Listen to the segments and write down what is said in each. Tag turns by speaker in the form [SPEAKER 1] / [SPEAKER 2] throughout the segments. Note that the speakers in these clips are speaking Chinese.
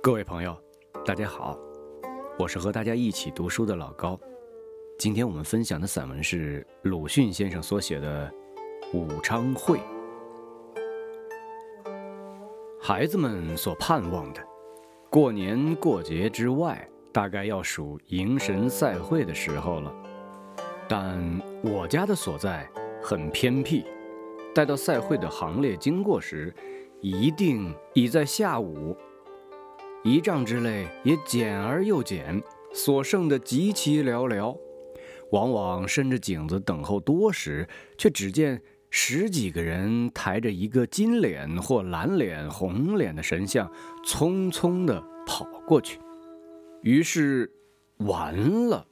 [SPEAKER 1] 各位朋友，大家好，我是和大家一起读书的老高。今天我们分享的散文是鲁迅先生所写的《武昌会》。孩子们所盼望的，过年过节之外，大概要数迎神赛会的时候了。但我家的所在很偏僻，待到赛会的行列经过时，一定已在下午。仪仗之类也减而又减，所剩的极其寥寥。往往伸着颈子等候多时，却只见十几个人抬着一个金脸或蓝脸、红脸的神像，匆匆地跑过去。于是，完了。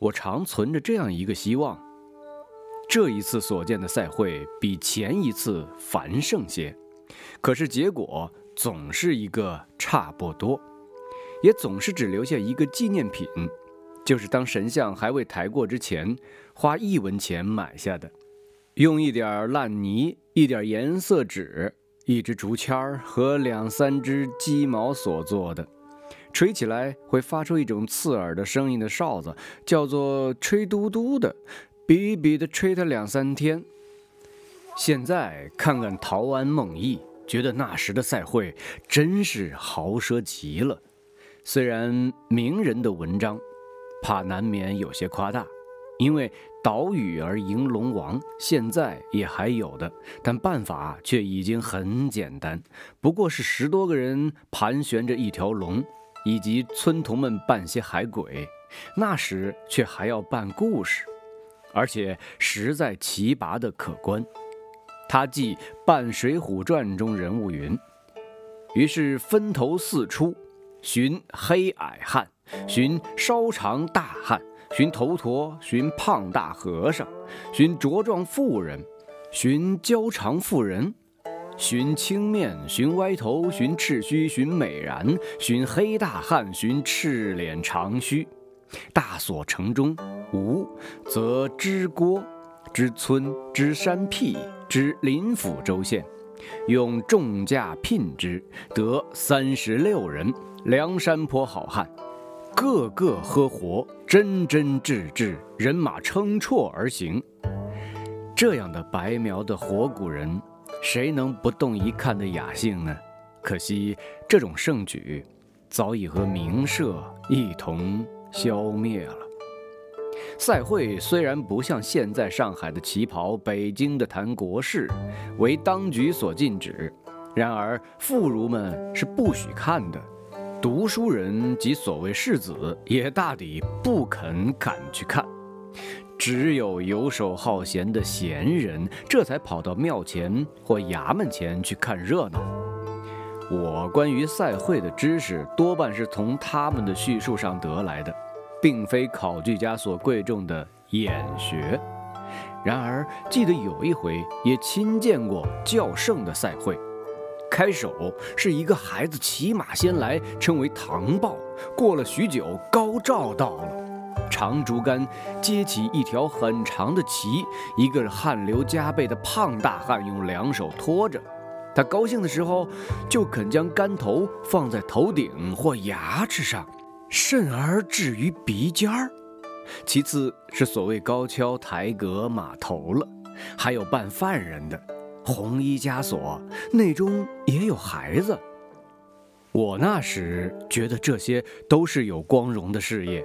[SPEAKER 1] 我常存着这样一个希望：这一次所见的赛会比前一次繁盛些。可是结果。总是一个差不多，也总是只留下一个纪念品，就是当神像还未抬过之前，花一文钱买下的，用一点烂泥、一点颜色纸、一支竹签儿和两三只鸡毛所做的，吹起来会发出一种刺耳的声音的哨子，叫做吹嘟嘟的，哔哔的吹它两三天。现在看看陶庵梦忆。觉得那时的赛会真是豪奢极了，虽然名人的文章，怕难免有些夸大，因为岛屿而迎龙王现在也还有的，但办法却已经很简单，不过是十多个人盘旋着一条龙，以及村童们扮些海鬼，那时却还要办故事，而且实在奇拔的可观。他记《半水浒传》中人物云：“于是分头四出，寻黑矮汉，寻稍长大汉，寻头陀，寻胖大和尚，寻茁壮妇人，寻娇长妇人，寻青面，寻歪头，寻赤须，寻美髯，寻黑大汉，寻赤脸长须。大所城中无，则知郭。”知村知山僻知临府州县，用重价聘之，得三十六人，梁山坡好汉，个个喝活，真真挚挚，人马称绰而行。这样的白描的活古人，谁能不动一看的雅兴呢？可惜这种盛举，早已和名社一同消灭了。赛会虽然不像现在上海的旗袍、北京的谈国事，为当局所禁止，然而妇孺们是不许看的，读书人及所谓士子也大抵不肯敢去看，只有游手好闲的闲人，这才跑到庙前或衙门前去看热闹。我关于赛会的知识，多半是从他们的叙述上得来的。并非考据家所贵重的眼学，然而记得有一回也亲见过较盛的赛会。开首是一个孩子骑马先来，称为唐豹。过了许久，高照到了，长竹竿接起一条很长的旗，一个汗流浃背的胖大汉用两手托着。他高兴的时候，就肯将竿头放在头顶或牙齿上。甚而至于鼻尖儿，其次是所谓高跷抬阁马头了，还有扮犯人的红衣枷锁，内中也有孩子。我那时觉得这些都是有光荣的事业，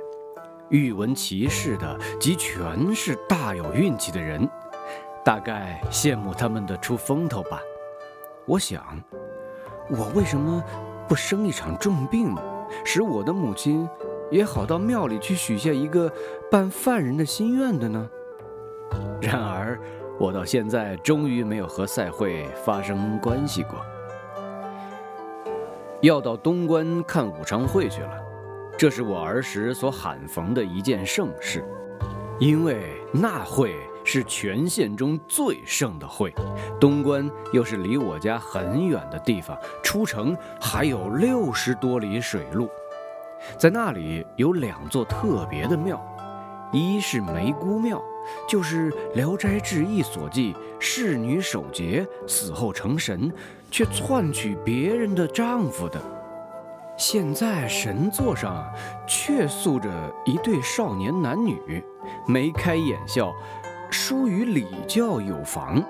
[SPEAKER 1] 欲闻其事的即全是大有运气的人，大概羡慕他们的出风头吧。我想，我为什么不生一场重病？使我的母亲也好到庙里去许下一个办犯人的心愿的呢。然而，我到现在终于没有和赛会发生关系过。要到东关看武昌会去了，这是我儿时所罕逢的一件盛事，因为那会是全县中最盛的会，东关又是离我家很远的地方，出城还有六十多里水路。在那里有两座特别的庙，一是梅姑庙，就是《聊斋志异》所记，侍女守节死后成神，却篡取别人的丈夫的。现在神座上却塑着一对少年男女，眉开眼笑，疏于礼教有妨。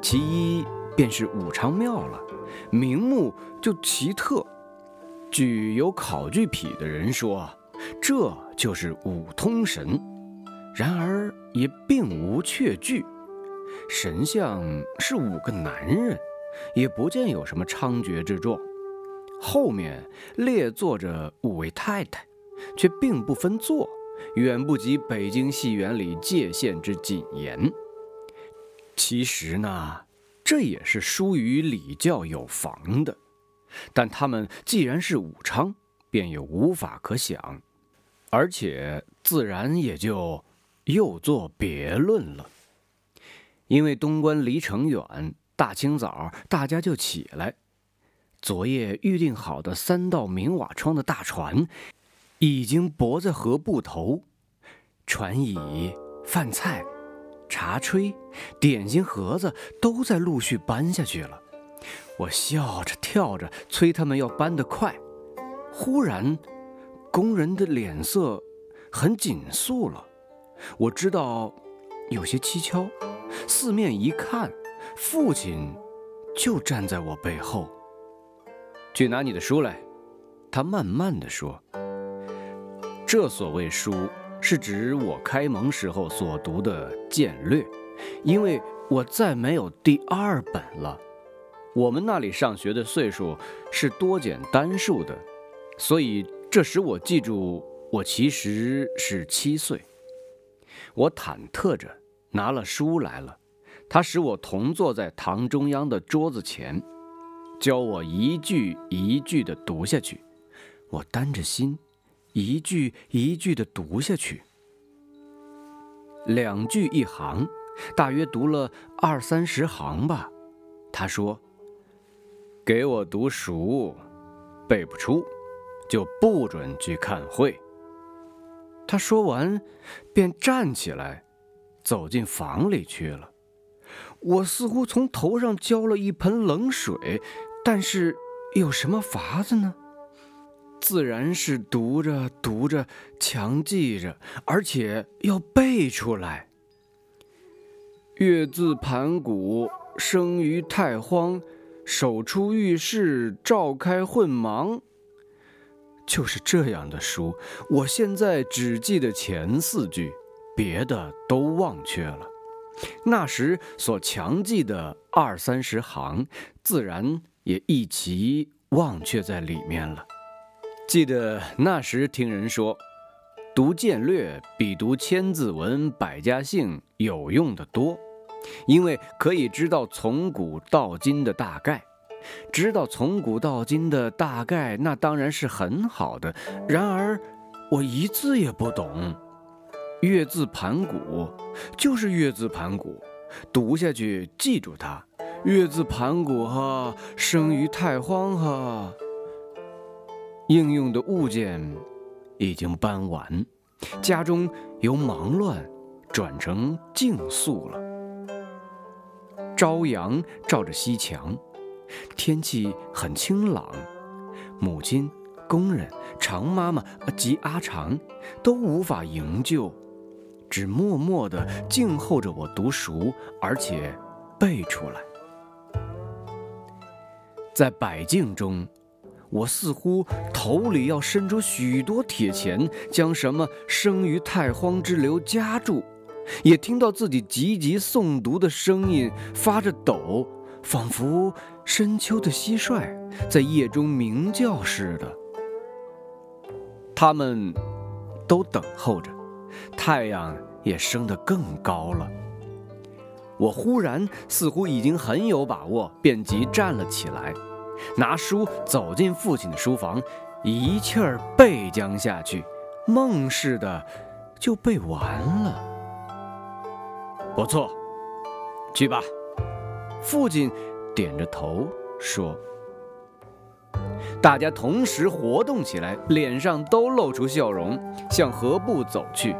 [SPEAKER 1] 其一便是武昌庙了，名目就奇特。据有考据癖的人说，这就是五通神，然而也并无确据。神像是五个男人，也不见有什么猖獗之状。后面列坐着五位太太，却并不分座，远不及北京戏园里界限之谨严。其实呢，这也是疏于礼教有妨的。但他们既然是武昌，便也无法可想，而且自然也就又作别论了。因为东关离城远，大清早大家就起来。昨夜预定好的三道明瓦窗的大船，已经泊在河埠头，船椅、饭菜、茶炊、点心盒子都在陆续搬下去了。我笑着跳着催他们要搬得快，忽然，工人的脸色很紧肃了。我知道有些蹊跷，四面一看，父亲就站在我背后。去拿你的书来，他慢慢的说：“这所谓书，是指我开蒙时候所读的《简略》，因为我再没有第二本了。我们那里上学的岁数是多减单数的，所以这使我记住我其实是七岁。我忐忑着拿了书来了，他使我同坐在堂中央的桌子前。”教我一句一句地读下去，我担着心，一句一句地读下去。两句一行，大约读了二三十行吧。他说：“给我读熟，背不出，就不准去看会。”他说完，便站起来，走进房里去了。我似乎从头上浇了一盆冷水。但是有什么法子呢？自然是读着读着，强记着，而且要背出来。月自盘古，生于太荒，手出浴室，照开混芒。就是这样的书，我现在只记得前四句，别的都忘却了。那时所强记的二三十行，自然。也一齐忘却在里面了。记得那时听人说，读简略比读千字文、百家姓有用的多，因为可以知道从古到今的大概。知道从古到今的大概，那当然是很好的。然而我一字也不懂。月字盘古就是月字盘古，读下去记住它。月字盘古哈，生于太荒哈。应用的物件已经搬完，家中由忙乱转成静肃了。朝阳照着西墙，天气很清朗。母亲、工人、常妈妈及阿长都无法营救，只默默地静候着我读熟，而且背出来。在百境中，我似乎头里要伸出许多铁钳，将什么生于太荒之流夹住。也听到自己急急诵读的声音发着抖，仿佛深秋的蟋蟀在夜中鸣叫似的。他们都等候着，太阳也升得更高了。我忽然似乎已经很有把握，便即站了起来，拿书走进父亲的书房，一气儿背将下去，梦似的就背完了。不错，去吧。父亲点着头说。大家同时活动起来，脸上都露出笑容，向河部走去。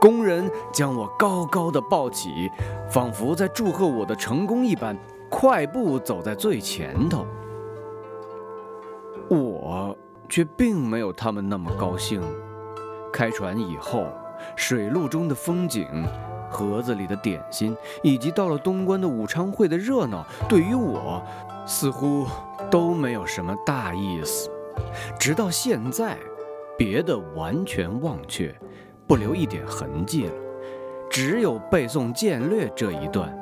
[SPEAKER 1] 工人将我高高的抱起，仿佛在祝贺我的成功一般，快步走在最前头。我却并没有他们那么高兴。开船以后，水路中的风景。盒子里的点心，以及到了东关的武昌会的热闹，对于我似乎都没有什么大意思。直到现在，别的完全忘却，不留一点痕迹了，只有背诵剑略这一段，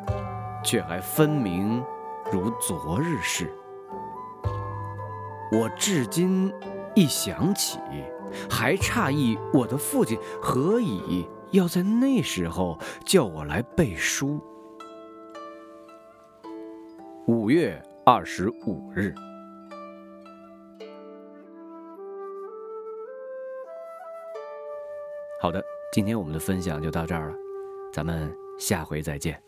[SPEAKER 1] 却还分明如昨日事。我至今一想起，还诧异我的父亲何以。要在那时候叫我来背书。五月二十五日。好的，今天我们的分享就到这儿了，咱们下回再见。